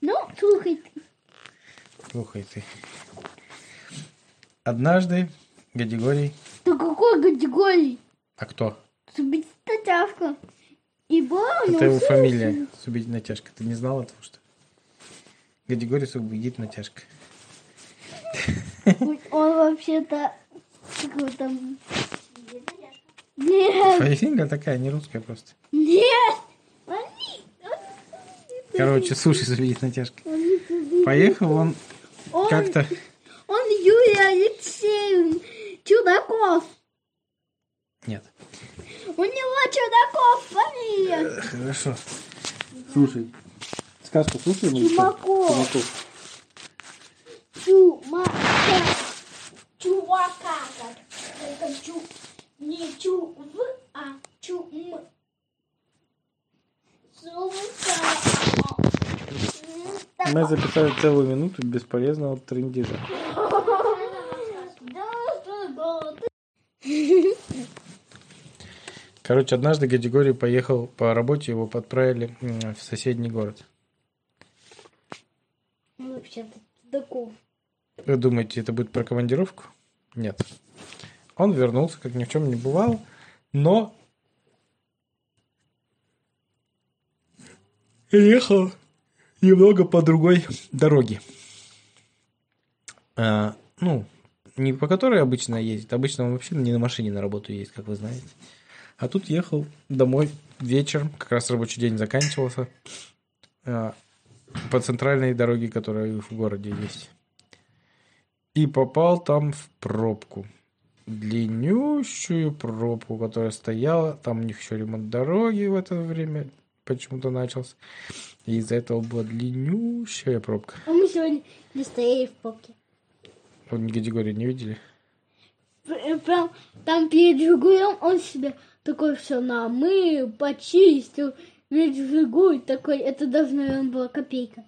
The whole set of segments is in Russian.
Ну, слухай ты. Слухай ты. Однажды Гадигорий... Да какой категории? А кто? И была у Это его фамилия. Субить натяжка. Ты не знал этого, что? Гадигорий Субить натяжка. Он вообще-то... Как его там... Нет, Фамилия такая, не русская просто. нет. Короче, суши натяжка. они субить. Поехал он Он- как-то... Он Юрий Алексеевич Чудаков. Нет. У него Чудаков фамилия. Хорошо. Слушай. Сказку слушай, мы Чумаков. Мы записали целую минуту бесполезного трендежа. Короче, однажды Гадигорий поехал по работе, его отправили м, в соседний город. Ну, Вообще-то. Вы думаете, это будет про командировку? Нет. Он вернулся, как ни в чем не бывало, но ехал немного по другой дороге. А, ну, не по которой обычно ездит. Обычно он вообще не на машине на работу ездит, как вы знаете. А тут ехал домой вечером, как раз рабочий день заканчивался, а, по центральной дороге, которая в городе есть. И попал там в пробку. Длиннющую пробку, которая стояла. Там у них еще ремонт дороги в это время почему-то начался. И из-за этого была длиннющая пробка. А мы сегодня не стояли в попке. Вот категории не видели? Пр- Прям там перед Жигулем он себе такой все намыл, почистил. Весь Жигуль такой, это даже, наверное, была копейка.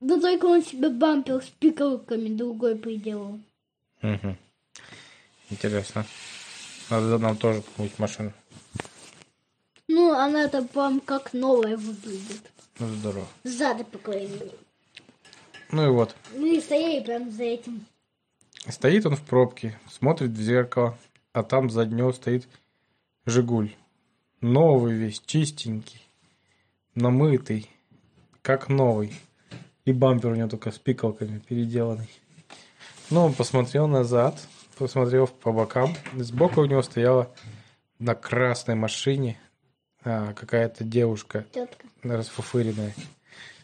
Но только он себе бампер с пикалками другой приделал. Угу. Интересно. Надо нам тоже какую-нибудь машину. Ну, она-то прям как новая выглядит. Ну, здорово. Сзади поклеили. Ну и вот. Мы стояли прям за этим. Стоит он в пробке, смотрит в зеркало, а там за него стоит Жигуль. Новый весь, чистенький, намытый, как новый. И бампер у него только с пикалками переделанный. Ну, он посмотрел назад, посмотрел по бокам. Сбоку у него стояла на красной машине а, какая-то девушка Тетка. расфуфыренная.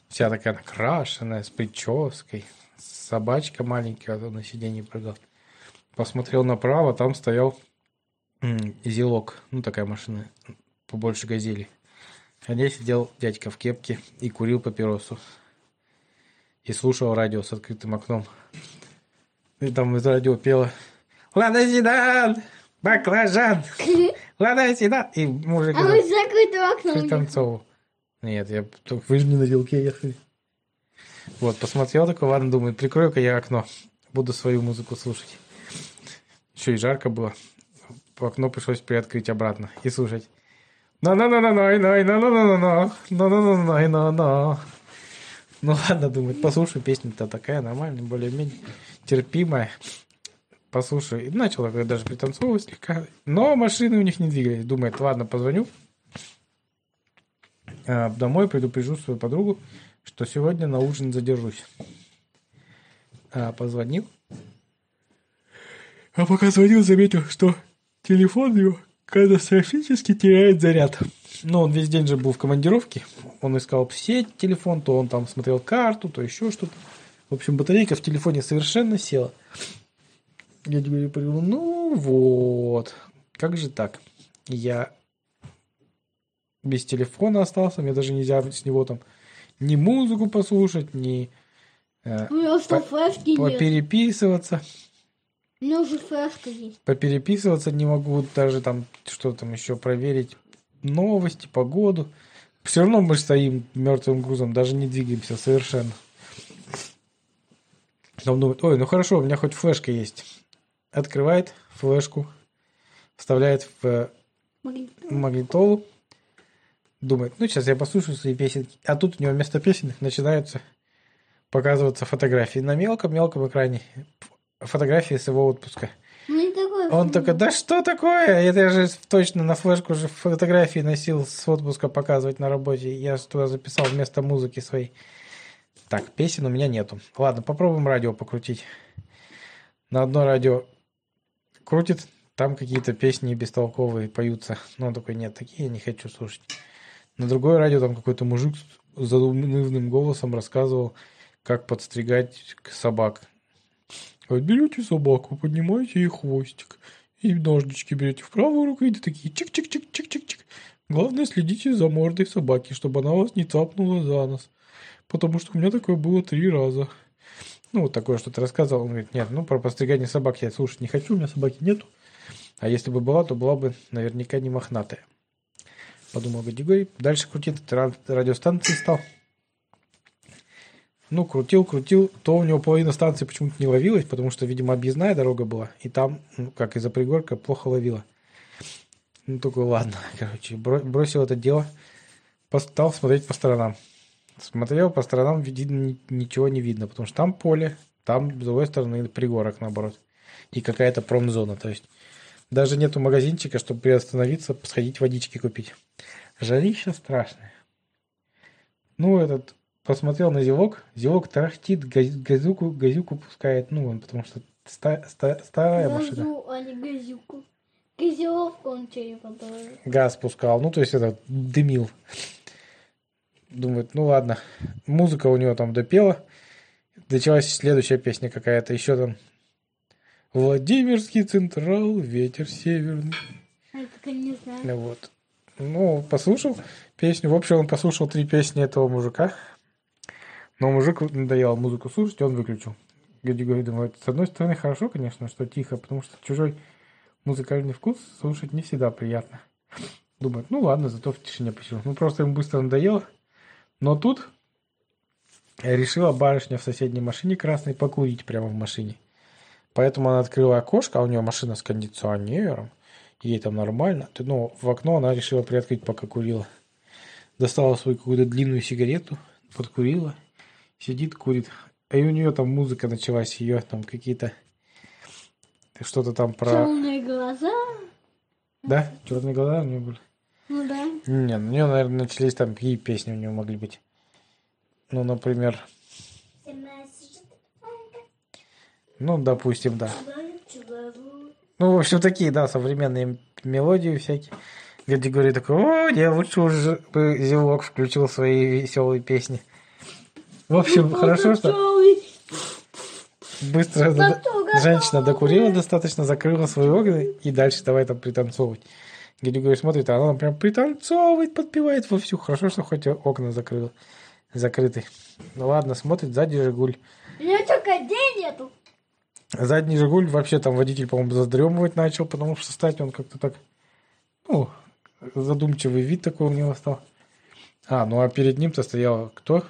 Вся такая накрашенная, с прической. Собачка маленькая а на сиденье прыгала. Посмотрел направо, там стоял м, зилок. Ну, такая машина, побольше газели. А здесь сидел дядька в кепке и курил папиросу. И слушал радио с открытым окном. И там из радио пело «Лада Седан! Баклажан! Лада Седан!» И мужик А мы с закрытым окном. пританцовывал. Нет, я только вы же не на вилке ехали. Вот, посмотрел такой, ладно, думаю, прикрою-ка я окно. Буду свою музыку слушать. Еще и жарко было. По окно пришлось приоткрыть обратно и слушать. на на на на на на на на на на на на на на на на Ну ладно, думаю, послушаю, песня-то такая нормальная, более-менее терпимая. Послушаю. И начал я даже пританцовывать слегка. Но машины у них не двигались. Думает, ладно, позвоню. А, домой предупрежу свою подругу, что сегодня на ужин задержусь. А, позвонил. А пока звонил, заметил, что телефон его катастрофически теряет заряд. Ну, он весь день же был в командировке. Он искал сеть, телефон, то он там смотрел карту, то еще что-то. В общем, батарейка в телефоне совершенно села. Я тебе говорю, ну вот, как же так? Я без телефона остался, мне даже нельзя с него там ни музыку послушать, ни э, У него что, По- флешки нет? попереписываться. У него же флешка есть. Попереписываться не могу, даже там что там еще проверить, новости, погоду. Все равно мы стоим мертвым грузом, даже не двигаемся совершенно. Он думает, ой, ну хорошо, у меня хоть флешка есть. Открывает флешку, вставляет в Магнитофон. магнитолу, думает, ну сейчас я послушаю свои песенки. А тут у него вместо песенок начинаются показываться фотографии на мелком-мелком экране. Фотографии с его отпуска. Ну. Он такой, да что такое? Это я же точно на флешку же фотографии носил с отпуска показывать на работе. Я же туда записал вместо музыки своей. Так, песен у меня нету. Ладно, попробуем радио покрутить. На одно радио крутит, там какие-то песни бестолковые поются. Но он такой, нет, такие я не хочу слушать. На другое радио там какой-то мужик с задумным голосом рассказывал, как подстригать собак. Говорит, берете собаку, поднимаете ей хвостик. И ножнички берете в правую руку, и такие чик-чик-чик-чик-чик-чик. Главное, следите за мордой собаки, чтобы она вас не цапнула за нос. Потому что у меня такое было три раза. Ну, вот такое что-то рассказывал. Он говорит, нет, ну, про постригание собак я слушать не хочу, у меня собаки нету. А если бы была, то была бы наверняка не мохнатая. Подумал Гадигорий. Дальше крутит ра- радиостанции стал. Ну, крутил, крутил. То у него половина станции почему-то не ловилась, потому что, видимо, объездная дорога была. И там, ну, как из-за пригорка, плохо ловила. Ну, такой, ладно, короче, бро- бросил это дело. Стал смотреть по сторонам. Смотрел по сторонам, ни- ничего не видно, потому что там поле, там, с другой стороны, пригорок, наоборот. И какая-то промзона, то есть даже нету магазинчика, чтобы приостановиться, сходить водички купить. Жарища страшная. Ну, этот, посмотрел на зевок, зевок тарахтит, газ- газюку, газюку пускает, ну, он, потому что ста- ста- старая машина. Газу, а не газюку. Газировку он положил. газ пускал, ну, то есть это дымил. Думает, ну ладно. Музыка у него там допела. Началась следующая песня какая-то, еще там. Владимирский Централ, ветер северный. Я не знаю. Вот. Ну, послушал песню. В общем, он послушал три песни этого мужика. Но мужик надоело музыку слушать, и он выключил. Гади говорит, думает, с одной стороны, хорошо, конечно, что тихо, потому что чужой музыкальный вкус слушать не всегда приятно. Думает, ну ладно, зато в тишине посижу. Ну, просто ему быстро надоело. Но тут решила барышня в соседней машине красной покурить прямо в машине. Поэтому она открыла окошко, а у нее машина с кондиционером. Ей там нормально. Ну, в окно она решила приоткрыть, пока курила. Достала свою какую-то длинную сигарету, подкурила, сидит, курит. А и у нее там музыка началась, ее там какие-то... Что-то там про... Темные глаза. Да? Черные глаза у нее были? Ну да. Не, у нее, наверное, начались там какие песни у нее могли быть. Ну, например, ну, допустим, да. Ну, в общем, такие, да, современные мелодии всякие. Гади говорит такой, о, я лучше уже бы Зевок включил свои веселые песни. В общем, хорошо, что быстро женщина докурила достаточно, закрыла свои окна и дальше давай там пританцовывать. Гади говорит, смотрит, а она прям пританцовывает, подпевает вовсю. Хорошо, что хоть окна закрыла, закрыты. Ну ладно, смотрит, сзади Жигуль. У меня только день нету. Задний Жигуль вообще там водитель, по-моему, задремывать начал, потому что стать он как-то так, ну, задумчивый вид такой у него стал. А, ну а перед ним-то стояла кто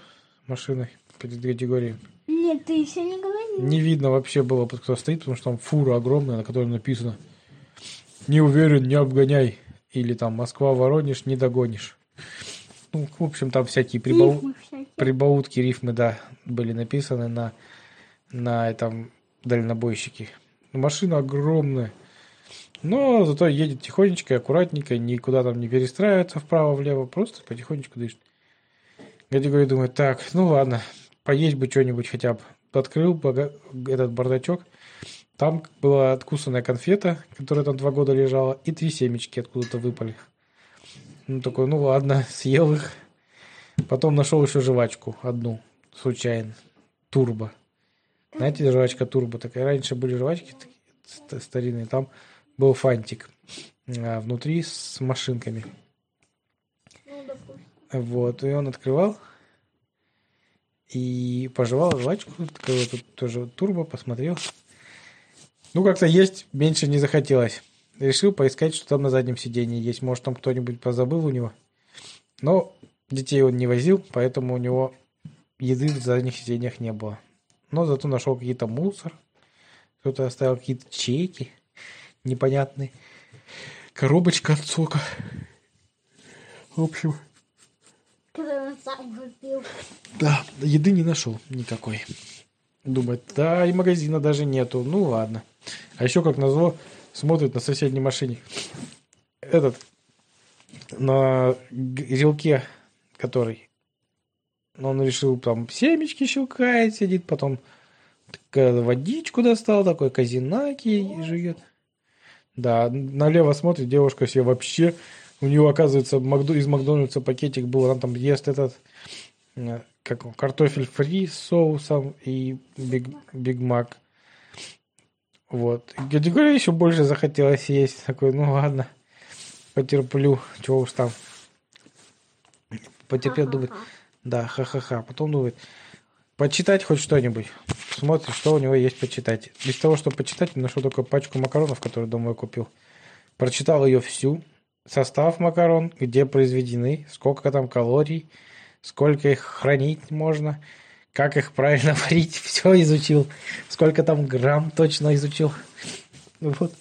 машиной перед категорией? Нет, ты еще не говорил. Не видно вообще было, под кто стоит, потому что там фура огромная, на которой написано «Не уверен, не обгоняй». Или там «Москва-Воронеж, не догонишь». Ну, в общем, там всякие прибау... Рифмы всякие. прибаутки, рифмы, да, были написаны на, на этом дальнобойщике. Машина огромная. Но зато едет тихонечко, аккуратненько, никуда там не перестраивается вправо-влево, просто потихонечку дышит. Гади говорит, думает, так, ну ладно, поесть бы что-нибудь хотя бы. Открыл этот бардачок, там была откусанная конфета, которая там два года лежала, и три семечки откуда-то выпали. Ну, такой, ну ладно, съел их. Потом нашел еще жвачку одну, случайно. Турбо. Знаете, жвачка турбо такая. Раньше были жвачки такие ст- старинные. Там был фантик а, внутри с машинками. Ну. Вот, и он открывал и пожевал жвачку. Такой вот тут тоже турбо, посмотрел. Ну, как-то есть меньше не захотелось. Решил поискать, что там на заднем сиденье есть. Может, там кто-нибудь позабыл у него. Но детей он не возил, поэтому у него еды в задних сиденьях не было. Но зато нашел какие-то мусор. Кто-то оставил какие-то чеки непонятные. Коробочка от сока. В общем, Когда он сам купил. Да, еды не нашел никакой. Думает, да, и магазина даже нету. Ну ладно. А еще, как назло, смотрит на соседней машине. Этот, на грилке, который он решил там семечки щелкает, сидит, потом водичку достал, такой казинаки жует. Да, налево смотрит, девушка себе вообще, у нее, оказывается, из Макдональдса пакетик был, она там ест этот, э, как картофель фри с соусом и Биг, Биг Мак. Вот. Я говорю, еще больше захотелось есть. Такой, ну ладно, потерплю, чего уж там. Потерпел, думает, да, ха-ха-ха. Потом думает, почитать хоть что-нибудь. Смотрит, что у него есть почитать. Без того, чтобы почитать, нашел только пачку макаронов, которую домой купил. Прочитал ее всю. Состав макарон, где произведены, сколько там калорий, сколько их хранить можно, как их правильно варить, все изучил. Сколько там грамм точно изучил. Вот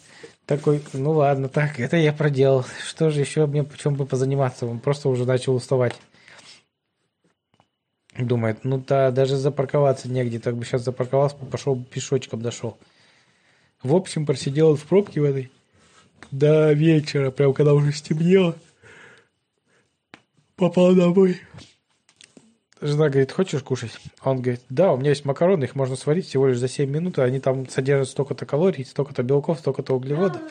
такой, ну ладно, так, это я проделал. Что же еще мне чем бы позаниматься? Он просто уже начал уставать. Думает, ну да, даже запарковаться негде, так бы сейчас запарковался, пошел пешочком дошел. В общем, просидел в пробке в этой до вечера, прям когда уже стемнело. Попал домой. Жена говорит, хочешь кушать? Он говорит, да, у меня есть макароны, их можно сварить всего лишь за 7 минут, они там содержат столько-то калорий, столько-то белков, столько-то углеводов.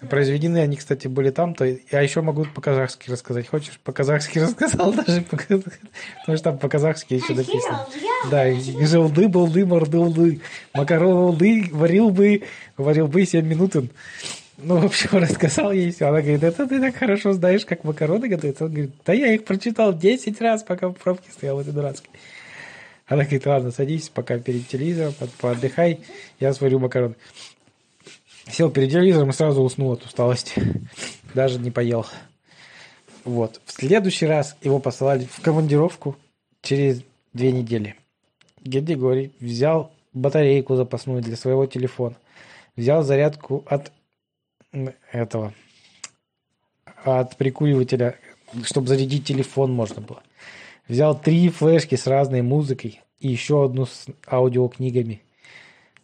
А, Произведены они, кстати, были там-то. Я еще могу по-казахски рассказать. Хочешь? По-казахски рассказал даже, потому что там по-казахски еще написано. Да, желды, балды, мордылды, макароны, варил бы, варил бы 7 минут. Ну, в общем, рассказал ей все. Она говорит, это ты так хорошо знаешь, как макароны готовятся. Он говорит, да я их прочитал 10 раз, пока в пробке стоял, это дурацкий. Она говорит, ладно, садись, пока перед телевизором, поотдыхай, я сварю макароны. Сел перед телевизором и сразу уснул от усталости. Даже не поел. Вот. В следующий раз его посылали в командировку через две недели. Геди говорит, взял батарейку запасную для своего телефона. Взял зарядку от этого от прикуривателя, чтобы зарядить телефон можно было. Взял три флешки с разной музыкой и еще одну с аудиокнигами.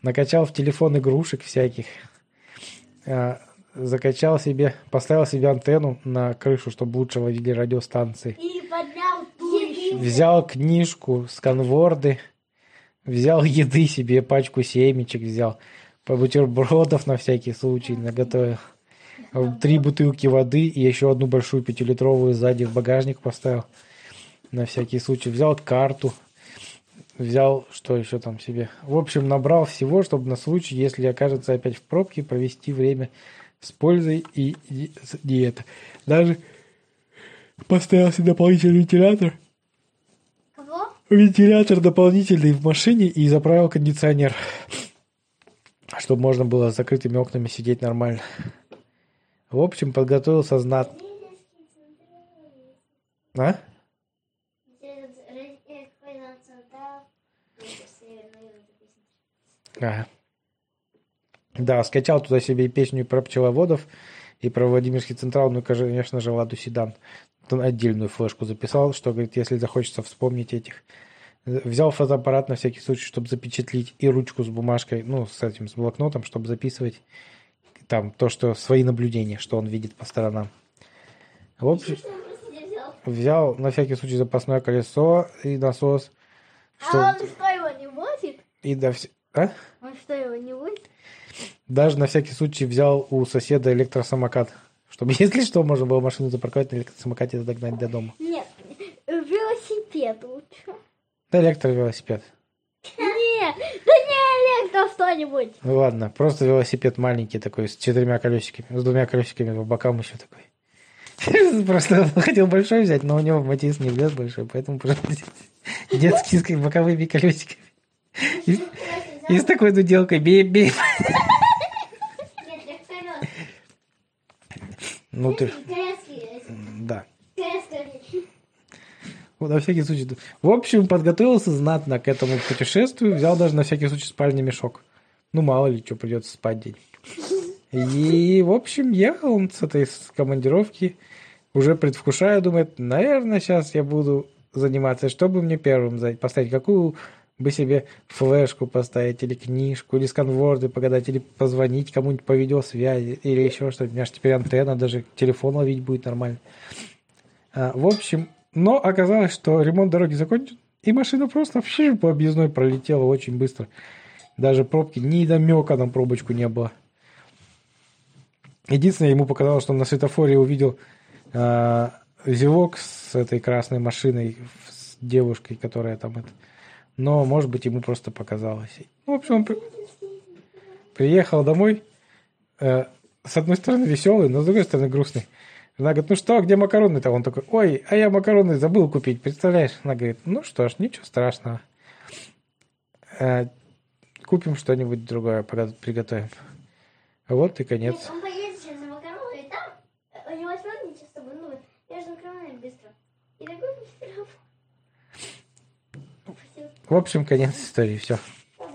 Накачал в телефон игрушек всяких. А, закачал себе, поставил себе антенну на крышу, чтобы лучше ловили радиостанции. Взял книжку, сканворды. Взял еды себе, пачку семечек взял по бутербродов на всякий случай наготовил. Три бутылки воды и еще одну большую пятилитровую сзади в багажник поставил. На всякий случай. Взял карту. Взял, что еще там себе. В общем, набрал всего, чтобы на случай, если окажется опять в пробке, провести время с пользой и, это. Даже поставил себе дополнительный вентилятор. Кого? Вентилятор дополнительный в машине и заправил кондиционер чтобы можно было с закрытыми окнами сидеть нормально. В общем, подготовился знат. А? Ага. Да, скачал туда себе и песню про пчеловодов, и про Владимирский Централ, ну и, конечно же, Ладу Седан. Отдельную флешку записал, что, говорит, если захочется вспомнить этих Взял фотоаппарат на всякий случай, чтобы запечатлить, и ручку с бумажкой, ну, с этим, с блокнотом, чтобы записывать там то, что свои наблюдения, что он видит по сторонам. В общем, взял на всякий случай запасное колесо и насос. Что... А он что, его не возит? И да, все... А? Он что, его не возит? Даже на всякий случай взял у соседа электросамокат. Чтобы, если что, можно было машину запарковать на электросамокате и догнать до дома. Нет, велосипед лучше. Да электровелосипед. Не, да не электро что-нибудь. Ну ладно, просто велосипед маленький такой, с четырьмя колесиками, с двумя колесиками по бокам еще такой. Просто хотел большой взять, но у него Матис не влез большой, поэтому просто детский с боковыми колесиками. И, с такой дуделкой бей-бей. Ну ты... На всякий случай. В общем, подготовился знатно к этому путешествию. Взял даже на всякий случай спальный мешок. Ну, мало ли, что придется спать день. И, в общем, ехал он с этой командировки, уже предвкушая, думает, наверное, сейчас я буду заниматься, что бы мне первым поставить, какую бы себе флешку поставить, или книжку, или сканворды погадать, или позвонить кому-нибудь по видеосвязи, или еще что-то. У меня же теперь антенна, даже телефон ловить будет нормально. А, в общем, но оказалось, что ремонт дороги закончен, и машина просто вообще по объездной пролетела очень быстро. Даже пробки, ни намека на пробочку не было. Единственное, ему показалось, что он на светофоре увидел э, зевок с этой красной машиной, с девушкой, которая там это. Но, может быть, ему просто показалось. Ну, в общем, он при- приехал домой, э, с одной стороны веселый, но с другой стороны грустный. Она говорит, ну что, где макароны-то? Он такой, ой, а я макароны забыл купить, представляешь? Она говорит, ну что ж, ничего страшного. Э, купим что-нибудь другое, приготовим. Вот и конец. Он поедет сейчас за макароны, и там э, у него возьмет ничего с ну, я же макароны быстро. И такой быстро. В общем, конец истории, все.